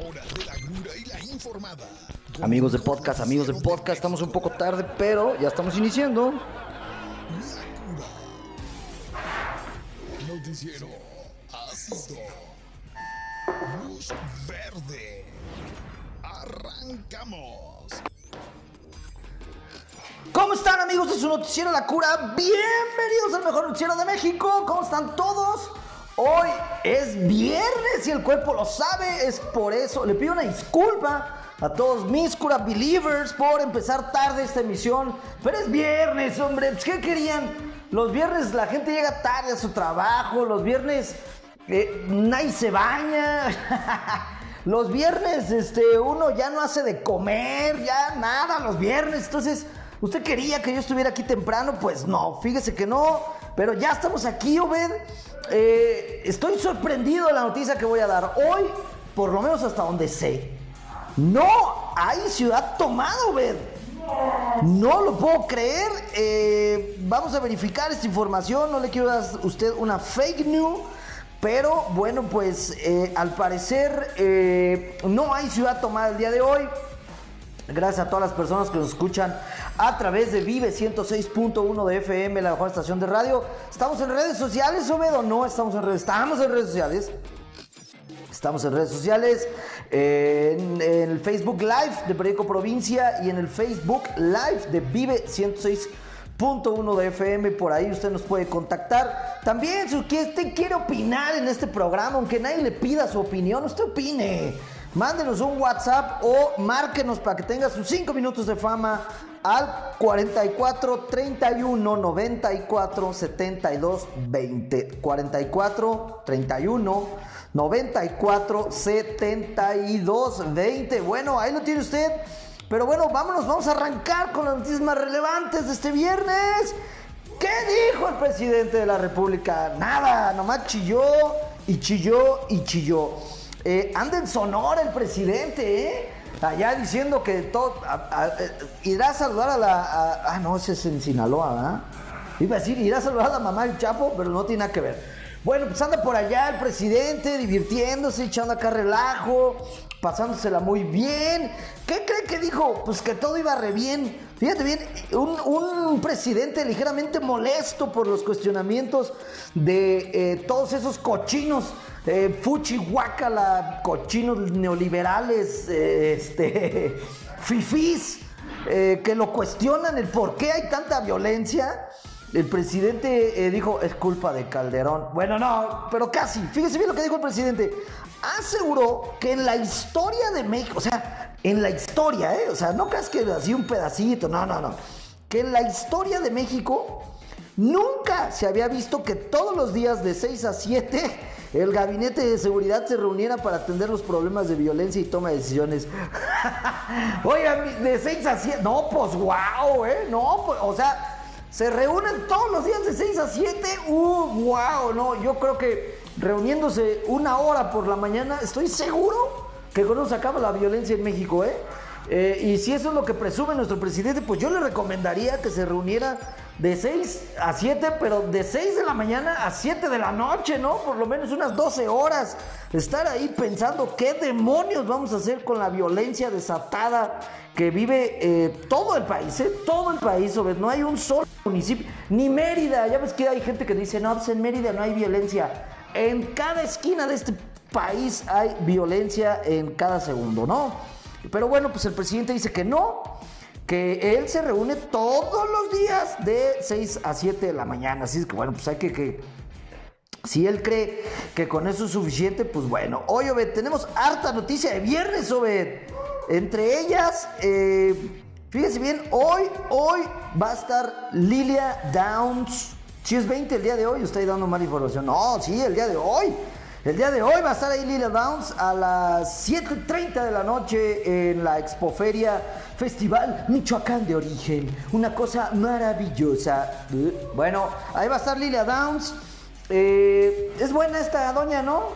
Hora de la cruda y la informada. Amigos de podcast, amigos de podcast, estamos un poco tarde, pero ya estamos iniciando. La cura. Noticiero ácido. Luz verde. Arrancamos. ¿Cómo están amigos de su noticiero La Cura? Bienvenidos al mejor noticiero de México. ¿Cómo están todos? Hoy es viernes y el cuerpo lo sabe. Es por eso le pido una disculpa a todos mis cura believers por empezar tarde esta emisión. Pero es viernes, hombre. Pues, ¿Qué querían? Los viernes la gente llega tarde a su trabajo. Los viernes eh, nadie se baña. Los viernes, este, uno ya no hace de comer, ya nada, los viernes. Entonces, ¿usted quería que yo estuviera aquí temprano? Pues no, fíjese que no. Pero ya estamos aquí, Obed. Eh, estoy sorprendido de la noticia que voy a dar. Hoy, por lo menos hasta donde sé, no hay ciudad tomada, Obed. No lo puedo creer. Eh, vamos a verificar esta información. No le quiero dar a usted una fake news. Pero bueno, pues eh, al parecer eh, no hay ciudad tomada el día de hoy. Gracias a todas las personas que nos escuchan a través de Vive 106.1 de FM, la mejor estación de radio. ¿Estamos en redes sociales, Obedo? No, estamos en redes. Estamos en redes sociales. Estamos en redes sociales, en, en el Facebook Live de Periódico Provincia y en el Facebook Live de Vive 106.1 de FM. Por ahí usted nos puede contactar. También, si usted quiere opinar en este programa, aunque nadie le pida su opinión, usted opine. Mándenos un WhatsApp o márquenos para que tenga sus 5 minutos de fama al 44 31 94 72 20. 44 31 94 72 20. Bueno, ahí lo tiene usted. Pero bueno, vámonos, vamos a arrancar con las noticias más relevantes de este viernes. ¿Qué dijo el presidente de la República? Nada, nomás chilló y chilló y chilló. Eh, anda en Sonora el presidente, ¿eh? Allá diciendo que todo. eh, irá a saludar a la. ah, no, ese es en Sinaloa, ¿verdad? Iba a decir, irá a saludar a la mamá del Chapo, pero no tiene nada que ver. Bueno, pues anda por allá el presidente divirtiéndose, echando acá relajo, pasándosela muy bien. ¿Qué cree que dijo? Pues que todo iba re bien. Fíjate bien, un, presidente ligeramente molesto por los cuestionamientos de eh, todos esos cochinos, eh, fuchi, guácala, cochinos neoliberales, eh, este, fifís, eh, que lo cuestionan el por qué hay tanta violencia. El presidente dijo, es culpa de Calderón. Bueno, no, pero casi. Fíjese bien lo que dijo el presidente. Aseguró que en la historia de México, o sea, en la historia, ¿eh? O sea, no creas que así un pedacito, no, no, no. Que en la historia de México nunca se había visto que todos los días de 6 a 7 el gabinete de seguridad se reuniera para atender los problemas de violencia y toma de decisiones. Oiga, de 6 a 7, no, pues wow, ¿eh? No, pues, o sea... Se reúnen todos los días de 6 a 7. Uh, wow, no, yo creo que reuniéndose una hora por la mañana, estoy seguro que con eso se acaba la violencia en México, ¿eh? Eh, y si eso es lo que presume nuestro presidente, pues yo le recomendaría que se reuniera de 6 a 7, pero de 6 de la mañana a 7 de la noche, ¿no? Por lo menos unas 12 horas. Estar ahí pensando qué demonios vamos a hacer con la violencia desatada que vive eh, todo el país, ¿eh? Todo el país, sobre no hay un solo municipio, ni Mérida. Ya ves que hay gente que dice, no, pues en Mérida no hay violencia. En cada esquina de este país hay violencia en cada segundo, ¿no? Pero bueno, pues el presidente dice que no, que él se reúne todos los días de 6 a 7 de la mañana. Así es que bueno, pues hay que, que si él cree que con eso es suficiente, pues bueno. Hoy, Obed, tenemos harta noticia de viernes, Obed. Entre ellas, eh, fíjese bien, hoy, hoy va a estar Lilia Downs. Si es 20 el día de hoy, estoy dando mala información. No, sí, el día de hoy. El día de hoy va a estar ahí Lilia Downs a las 7.30 de la noche en la Expoferia Festival Michoacán de Origen. Una cosa maravillosa. Bueno, ahí va a estar Lilia Downs. Eh, es buena esta doña, ¿no?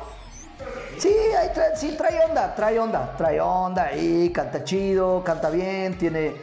Sí, ahí trae, sí, trae onda, trae onda, trae onda ahí, canta chido, canta bien, tiene,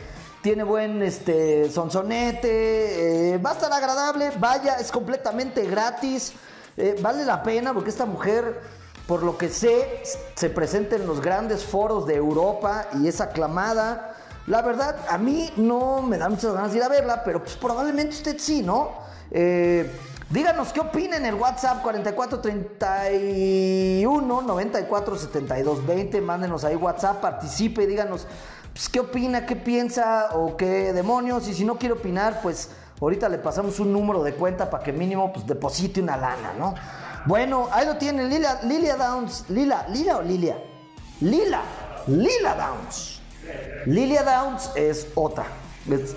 tiene buen este, sonsonete, eh, va a estar agradable, vaya, es completamente gratis, eh, vale la pena porque esta mujer por lo que sé, se presenta en los grandes foros de Europa y es aclamada. La verdad, a mí no me da muchas ganas de ir a verla, pero pues probablemente usted sí, ¿no? Eh, díganos qué opina en el WhatsApp 4431 94 72 20. Mándenos ahí WhatsApp, participe, díganos pues, qué opina, qué piensa o qué demonios. Y si no quiere opinar, pues ahorita le pasamos un número de cuenta para que mínimo pues deposite una lana, ¿no? Bueno, ahí lo tiene Lilia, Downs. Lila, Lila o Lilia? Lila, Lila Downs. Lilia Downs es otra. Es,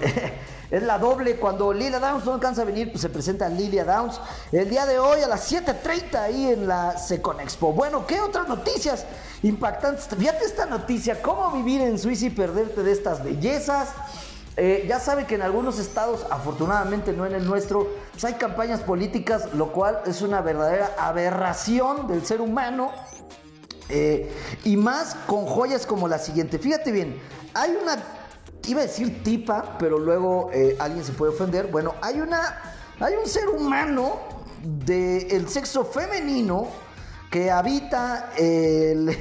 la doble. Cuando Lilia Downs no alcanza a venir, pues se presenta Lilia Downs. El día de hoy a las 7.30 ahí en la Secon Expo. Bueno, ¿qué otras noticias impactantes? Fíjate esta noticia, cómo vivir en Suiza y perderte de estas bellezas. Eh, ya sabe que en algunos estados, afortunadamente no en el nuestro, pues hay campañas políticas, lo cual es una verdadera aberración del ser humano. Eh, y más con joyas como la siguiente. Fíjate bien, hay una, iba a decir tipa, pero luego eh, alguien se puede ofender. Bueno, hay una, hay un ser humano del sexo femenino que habita el,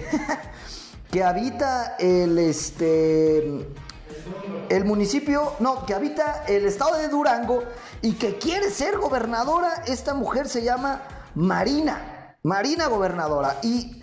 que habita el, este, el municipio, no, que habita el estado de Durango y que quiere ser gobernadora. Esta mujer se llama Marina, Marina gobernadora. Y,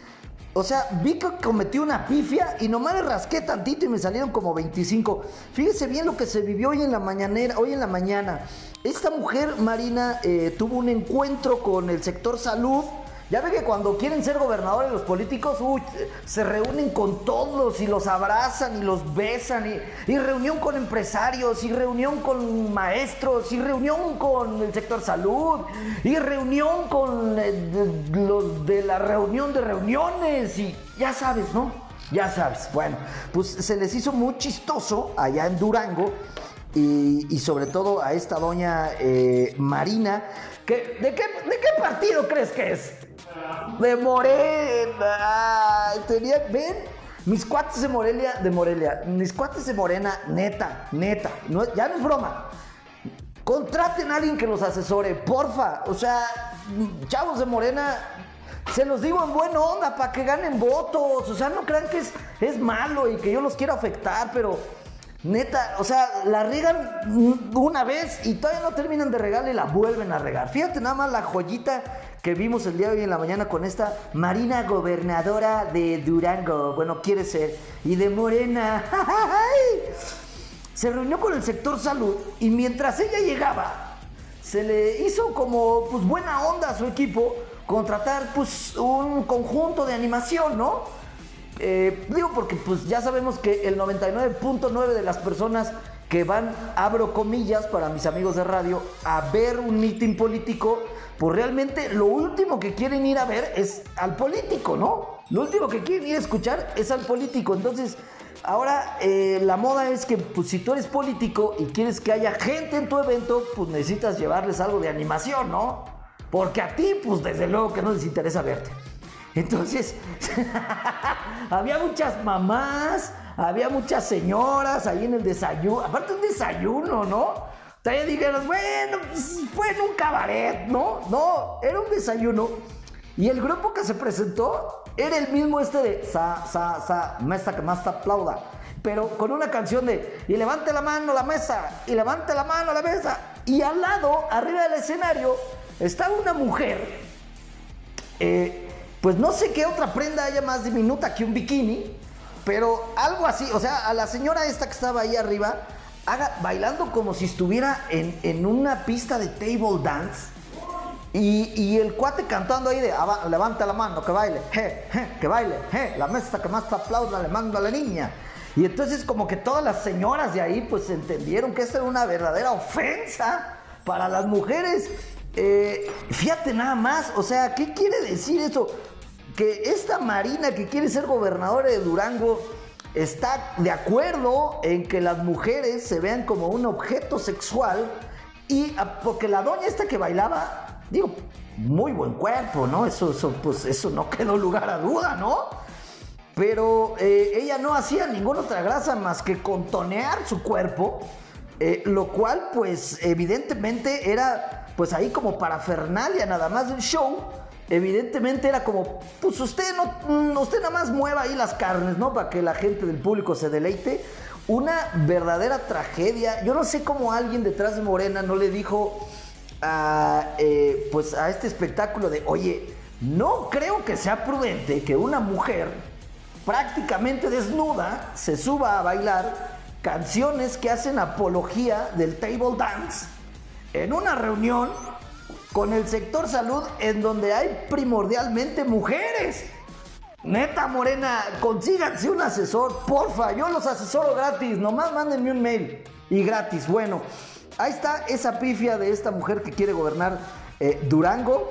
o sea, vi que cometí una pifia y nomás le rasqué tantito y me salieron como 25. Fíjese bien lo que se vivió hoy en la mañanera, hoy en la mañana. Esta mujer, Marina, eh, tuvo un encuentro con el sector salud ya ve que cuando quieren ser gobernadores los políticos, uy, se reúnen con todos y los abrazan y los besan y, y, reunión con empresarios y reunión con maestros y reunión con el sector salud y reunión con eh, los de la reunión de reuniones y ya sabes, ¿no? Ya sabes. Bueno, pues se les hizo muy chistoso allá en Durango y, y, sobre todo a esta doña eh, Marina. Que, ¿de, qué, ¿De qué partido crees que es? De Morena. Tenía, ven, mis cuates de Morelia, de Morelia, mis cuates de Morena, neta, neta, ya no es broma. Contraten a alguien que los asesore, porfa. O sea, chavos de Morena, se los digo en buena onda para que ganen votos. O sea, no crean que es, es malo y que yo los quiero afectar, pero neta, o sea, la regan una vez y todavía no terminan de regar y la vuelven a regar. Fíjate nada más la joyita que vimos el día de hoy en la mañana con esta Marina gobernadora de Durango, bueno, quiere ser, y de Morena. Se reunió con el sector salud y mientras ella llegaba, se le hizo como pues buena onda a su equipo contratar pues un conjunto de animación, ¿no? Eh, digo porque pues ya sabemos que el 99.9 de las personas que van, abro comillas para mis amigos de radio, a ver un mitin político, pues realmente lo último que quieren ir a ver es al político, ¿no? Lo último que quieren ir a escuchar es al político. Entonces, ahora eh, la moda es que pues, si tú eres político y quieres que haya gente en tu evento, pues necesitas llevarles algo de animación, ¿no? Porque a ti, pues desde luego que no les interesa verte. Entonces, había muchas mamás, había muchas señoras ahí en el desayuno, aparte un desayuno, ¿no? Todavía dijeron, bueno, pues fue en un cabaret, ¿no? No, era un desayuno. Y el grupo que se presentó era el mismo este de Sa, Sa, Sa, mesa que más te aplauda. Pero con una canción de y levante la mano la mesa, y levante la mano la mesa. Y al lado, arriba del escenario, estaba una mujer. Eh, pues no sé qué otra prenda haya más diminuta que un bikini, pero algo así, o sea, a la señora esta que estaba ahí arriba, haga, bailando como si estuviera en, en una pista de table dance. Y, y, el cuate cantando ahí de levanta la mano, que baile, je, je, que baile, je, la mesa que más te aplauda le mando a la niña. Y entonces como que todas las señoras de ahí pues entendieron que esta era una verdadera ofensa para las mujeres. Eh, fíjate nada más, o sea, ¿qué quiere decir eso? Que esta Marina que quiere ser gobernadora de Durango está de acuerdo en que las mujeres se vean como un objeto sexual y porque la doña esta que bailaba, digo, muy buen cuerpo, ¿no? Eso, eso, pues, eso no quedó lugar a duda, ¿no? Pero eh, ella no hacía ninguna otra grasa más que contonear su cuerpo, eh, lo cual pues evidentemente era pues ahí como parafernalia nada más del show evidentemente era como, pues usted no, mm, usted nada más mueva ahí las carnes, ¿no? Para que la gente del público se deleite. Una verdadera tragedia. Yo no sé cómo alguien detrás de Morena no le dijo a, eh, pues a este espectáculo de, oye, no creo que sea prudente que una mujer prácticamente desnuda se suba a bailar canciones que hacen apología del table dance en una reunión con el sector salud en donde hay primordialmente mujeres. Neta Morena, consíganse un asesor, porfa, yo los asesoro gratis, nomás mándenme un mail y gratis. Bueno, ahí está esa pifia de esta mujer que quiere gobernar eh, Durango.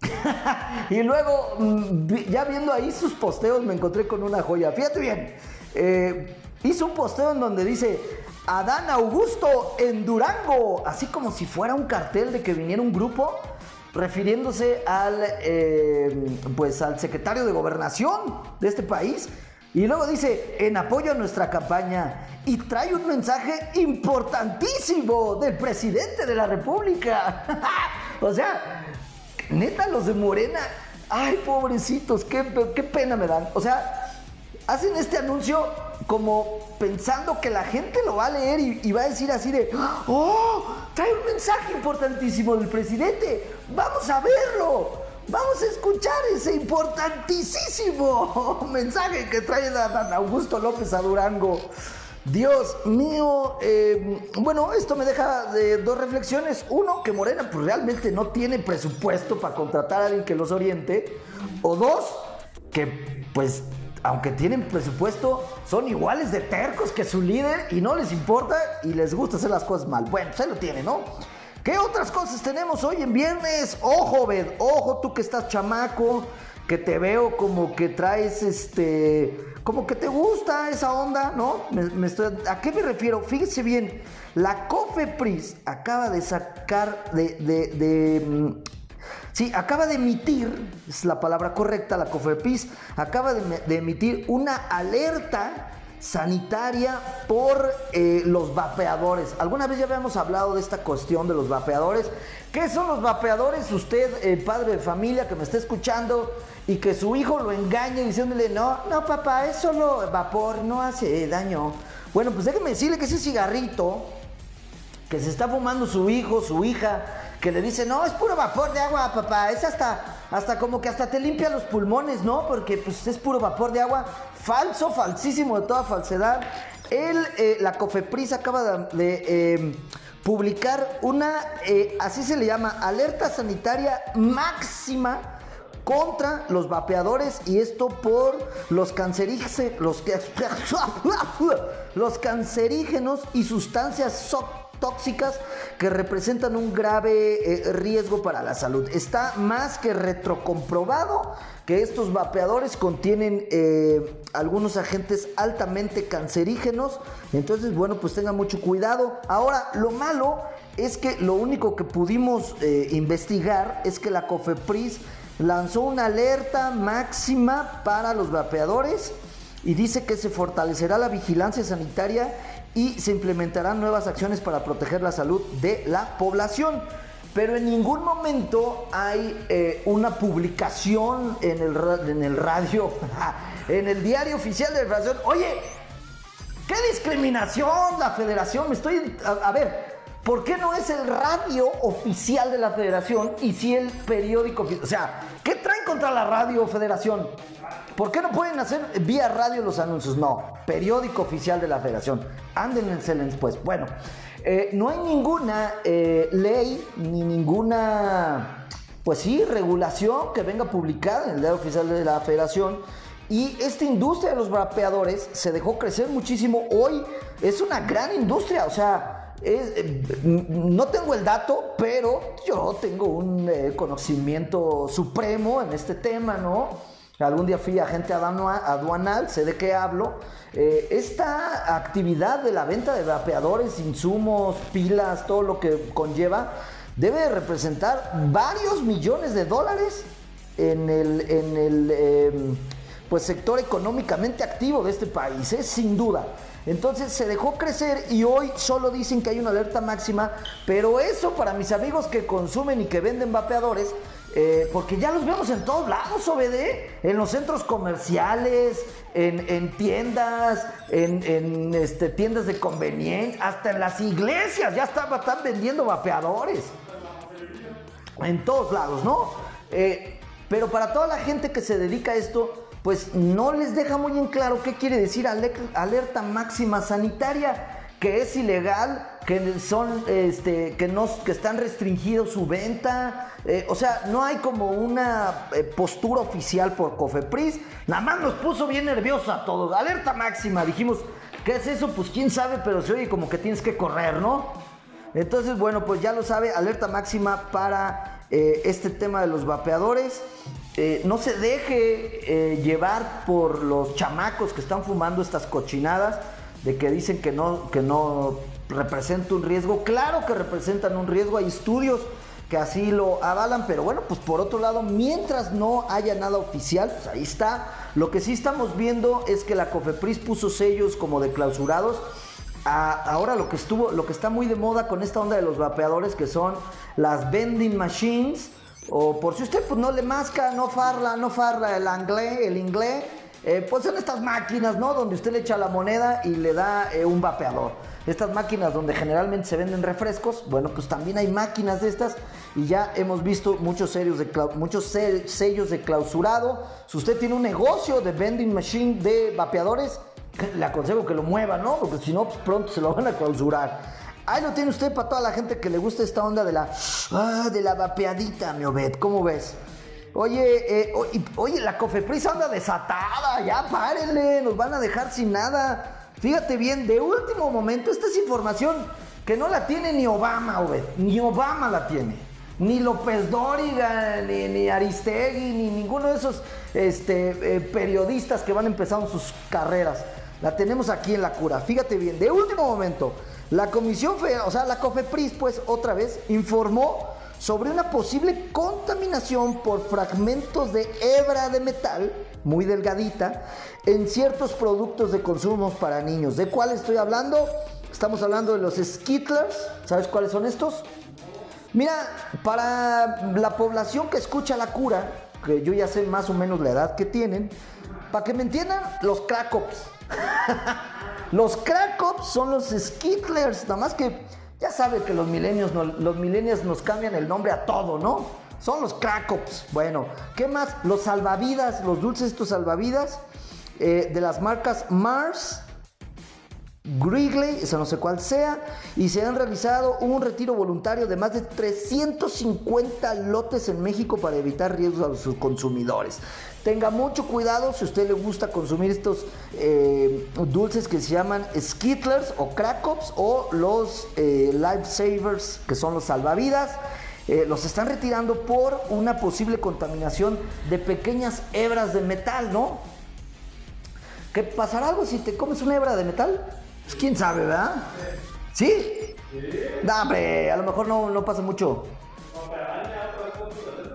y luego, mm, ya viendo ahí sus posteos, me encontré con una joya. Fíjate bien, eh, hizo un posteo en donde dice, Adán Augusto en Durango, así como si fuera un cartel de que viniera un grupo refiriéndose al, eh, pues al secretario de gobernación de este país. Y luego dice, en apoyo a nuestra campaña, y trae un mensaje importantísimo del presidente de la República. o sea, neta, los de Morena, ay, pobrecitos, qué, qué pena me dan. O sea, hacen este anuncio como pensando que la gente lo va a leer y, va a decir así de, oh, trae un mensaje importantísimo del presidente, vamos a verlo. Vamos a escuchar ese importantísimo mensaje que trae Dan Augusto López a Durango. Dios mío, eh, bueno, esto me deja de dos reflexiones. Uno, que Morena pues, realmente no tiene presupuesto para contratar a alguien que los oriente. O dos, que pues aunque tienen presupuesto, son iguales de tercos que su líder y no les importa y les gusta hacer las cosas mal. Bueno, se lo tiene, ¿no? ¿Qué otras cosas tenemos hoy en viernes? Ojo, ved, ojo tú que estás chamaco, que te veo como que traes este, como que te gusta esa onda, ¿no? ¿A qué me refiero? Fíjese bien, la Cofepris acaba de sacar de, de, de mm, Sí, acaba de emitir, es la palabra correcta, la COFEPIS, acaba de, emitir una alerta sanitaria por eh, los vapeadores. Alguna vez ya habíamos hablado de esta cuestión de los vapeadores. ¿Qué son los vapeadores? Usted, el padre de familia que me está escuchando y que su hijo lo engañe diciéndole, no, no papá, es solo vapor, no hace daño. Bueno, pues déjeme decirle que ese cigarrito que se está fumando su hijo, su hija, que le dice, no, es puro vapor de agua, papá, es hasta, hasta como que hasta te limpia los pulmones, ¿no? Porque pues es puro vapor de agua, falso, falsísimo de toda falsedad. Él, eh, la Cofepris acaba de, em, publicar una, eh, así se le llama, alerta sanitaria máxima contra los vapeadores y esto por los cancerígenos, los, los cancerígenos y sustancias tóxicas que representan un grave eh, riesgo para la salud. Está más que retrocomprobado que estos vapeadores contienen eh, algunos agentes altamente cancerígenos. Entonces, bueno, pues tengan mucho cuidado. Ahora, lo malo es que lo único que pudimos eh, investigar es que la COFEPRIS lanzó una alerta máxima para los vapeadores y dice que se fortalecerá la vigilancia sanitaria y se implementarán nuevas acciones para proteger la salud de la población. Pero en ningún momento hay eh, una publicación en el, en el radio, en el diario oficial de la federación. Oye, ¿qué discriminación la federación? Me estoy... a ver, ¿Por qué no es el radio oficial de la federación y si el periódico O sea, ¿qué contra la radio federación? ¿Por qué no pueden hacer vía radio los anuncios? No, periódico oficial de la federación. Ándense pues. Bueno, eh, no hay ninguna eh, ley ni ninguna, pues sí, regulación que venga publicada en el diario oficial de la federación. Y esta industria de los vapeadores se dejó crecer muchísimo. Hoy es una gran industria, o sea, eh, no tengo el dato, pero yo tengo un eh, conocimiento supremo en este tema, ¿no? Algún día fui agente aduanal, sé de qué hablo. Eh, esta actividad de la venta de vapeadores, insumos, pilas, todo lo que conlleva, debe representar varios millones de dólares en el, en el em, pues, sector económicamente activo de este país, sin duda. Entonces se dejó crecer y hoy solo dicen que hay una alerta máxima, pero eso para mis amigos que consumen y que venden vapeadores eh, porque ya los vemos en todos lados, OBD, en los centros comerciales, en, en tiendas, en, este, tiendas de conveniencia, hasta en las iglesias ya están, están vendiendo vapeadores. En todos lados, ¿no? Eh, pero para toda la gente que se dedica a esto, pues no les deja muy en claro qué quiere decir alerta máxima sanitaria que es ilegal, que son, este, que no, que están restringidos su venta, eh, o sea, no hay como una eh, postura oficial por Cofepris, nada más nos puso bien nerviosos a todos, alerta máxima, dijimos, ¿qué es eso? Pues quién sabe, pero se oye como que tienes que correr, ¿no? Entonces, bueno, pues ya lo sabe, alerta máxima para eh, este tema de los vapeadores. No se deje llevar por los chamacos que están fumando estas cochinadas de que dicen que no, que no representa un riesgo. Claro que representan un riesgo, hay estudios que así lo avalan, pero bueno, pues por otro lado, mientras no haya nada oficial, pues ahí está. Lo que sí estamos viendo es que la COFEPRIS puso sellos como de clausurados. ahora lo que estuvo, lo que está muy de moda con esta onda de los vapeadores, que son las vending machines, o por si usted pues no le masca, no farla, no farla el inglés, el inglés, eh, pues son estas máquinas, ¿no? Donde usted le echa la moneda y le da eh, un vapeador. Estas máquinas donde generalmente se venden refrescos, bueno, pues también hay máquinas de estas y ya hemos visto muchos, de muchos sellos de clausurado. Si usted tiene un negocio de vending machine de vapeadores, le aconsejo que lo mueva, ¿no? Porque si no, pues pronto se lo van a clausurar. Ahí lo tiene usted para toda la gente que le gusta esta onda de la, ah, de la vapeadita, mi Obed. ¿Cómo ves? Oye, eh, oye, la Cofepris anda desatada, ya párenle, nos van a dejar sin nada. Fíjate bien, de último momento, esta es información que no la tiene ni Obama, Obed, ni Obama la tiene. Ni López Dóriga, ni, Aristegui, ni ninguno de esos este, eh, periodistas que van empezando sus carreras. La tenemos aquí en la cura. Fíjate bien, de último momento, la Comisión Federal, o sea, la COFEPRIS, pues otra vez, informó sobre una posible contaminación por fragmentos de hebra de metal, muy delgadita, en ciertos productos de consumo para niños. ¿De cuál estoy hablando? Estamos hablando de los Skittlers. ¿Sabes cuáles son estos? Mira, para la población que escucha la cura, que yo ya sé más o menos la edad que tienen, para que me entiendan, los Krakops. los Krakops son los Skittlers, nada más que ya sabe que los milenios, los milenios nos cambian el nombre a todo, ¿no? Son los Krakops. Bueno, ¿qué más? Los salvavidas, los dulces estos salvavidas eh, de las marcas Mars, Grigley, eso no sé cuál sea, y se han realizado un retiro voluntario de más de 350 lotes en México para evitar riesgos a sus consumidores. Tenga mucho cuidado si a usted le gusta consumir estos eh, dulces que se llaman Skittlers o Krakops o los eh, Lifesavers, que son los salvavidas. Eh, los están retirando por una posible contaminación de pequeñas hebras de metal, ¿no? ¿Qué pasará algo si te comes una hebra de metal? Pues quién sabe, ¿verdad? ¿Sí? No, hombre, a lo mejor no, no pasa mucho.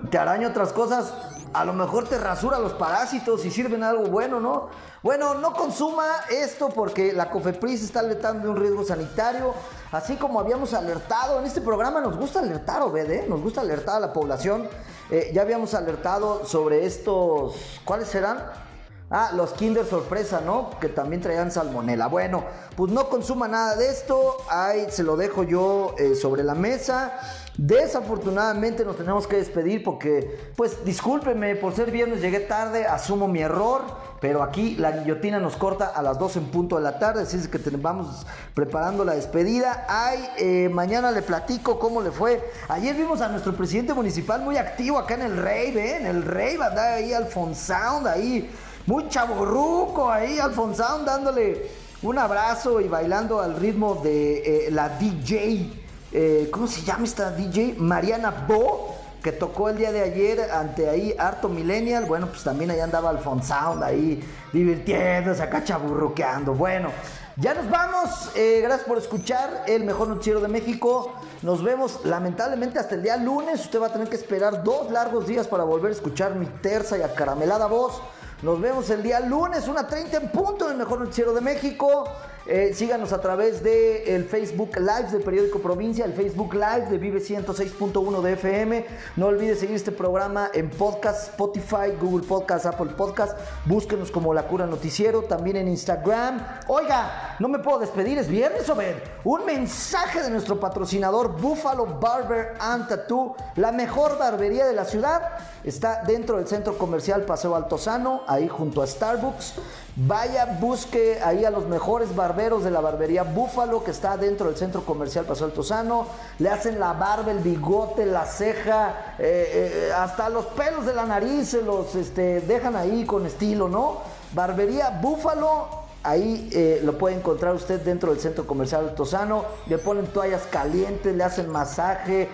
Te araña otras cosas a lo mejor te rasura los parásitos y sirven algo bueno, ¿no? Bueno, no consuma esto porque la COFEPRIS está alertando de un riesgo sanitario, así como habíamos alertado, en este programa nos gusta alertar, Obed, ¿eh? nos gusta alertar a la población, eh, ya habíamos alertado sobre estos, ¿cuáles serán? Ah, los Kinder sorpresa, ¿no? Que también traían salmonela. Bueno, pues no consuma nada de esto. Ahí se lo dejo yo eh, sobre la mesa. Desafortunadamente nos tenemos que despedir porque, pues discúlpeme, por ser viernes llegué tarde, asumo mi error, pero aquí la guillotina nos corta a las 12 en punto de la tarde, así es que vamos preparando la despedida. Ay, eh, mañana le platico cómo le fue. Ayer vimos a nuestro presidente municipal muy activo acá en el Rey, ¿ven? En el Rey, andaba ahí Alfonsound, ahí muy chaborruco, ahí Alfonsound dándole un abrazo y bailando al ritmo de eh, la DJ. Eh, ¿cómo se llama esta DJ? Mariana Bo, que tocó el día de ayer ante ahí Harto Millennial. Bueno, pues también ahí andaba Alfonsound ahí divirtiéndose, acá chaburruqueando. Bueno, ya nos vamos. Eh, gracias por escuchar el mejor noticiero de México. Nos vemos lamentablemente hasta el día lunes. Usted va a tener que esperar dos largos días para volver a escuchar mi terza y acaramelada voz. Nos vemos el día lunes, 1.30 en punto, en el mejor noticiero de México. Eh, síganos a través del el Facebook Live del periódico Provincia, el Facebook Live de Vive 106.1 de FM. No olvides seguir este programa en podcast, Spotify, Google Podcast, Apple Podcast. Búsquenos como La Cura Noticiero, también en Instagram. Oiga, no me puedo despedir, es viernes o ver. Un mensaje de nuestro patrocinador Buffalo Barber and Tattoo, la mejor barbería de la ciudad. Está dentro del centro comercial Paseo Altozano, ahí junto a Starbucks. Vaya, busque ahí a los mejores barberos de la barbería Búfalo, que está dentro del centro comercial Paseo Altozano. Le hacen la barba, el bigote, la ceja, eh, eh, hasta los pelos de la nariz se los este, dejan ahí con estilo, ¿no? Barbería Búfalo, Ahí eh, lo puede encontrar usted dentro del centro comercial Altozano. Le ponen toallas calientes, le hacen masaje,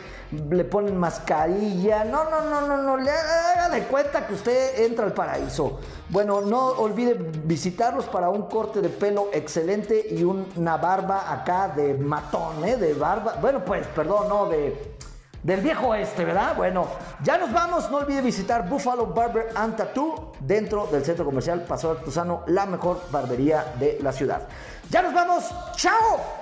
le ponen mascarilla. No, no, no, no, no. Le haga de cuenta que usted entra al paraíso. Bueno, no olvide visitarlos para un corte de pelo excelente y una barba acá de matón, ¿eh? De barba. Bueno, pues, perdón, no, de del viejo este, ¿verdad? Bueno, ya nos vamos. No olvide visitar Buffalo Barber and Tattoo dentro del centro comercial Paseo Artesano, la mejor barbería de la ciudad. Ya nos vamos. ¡Chao!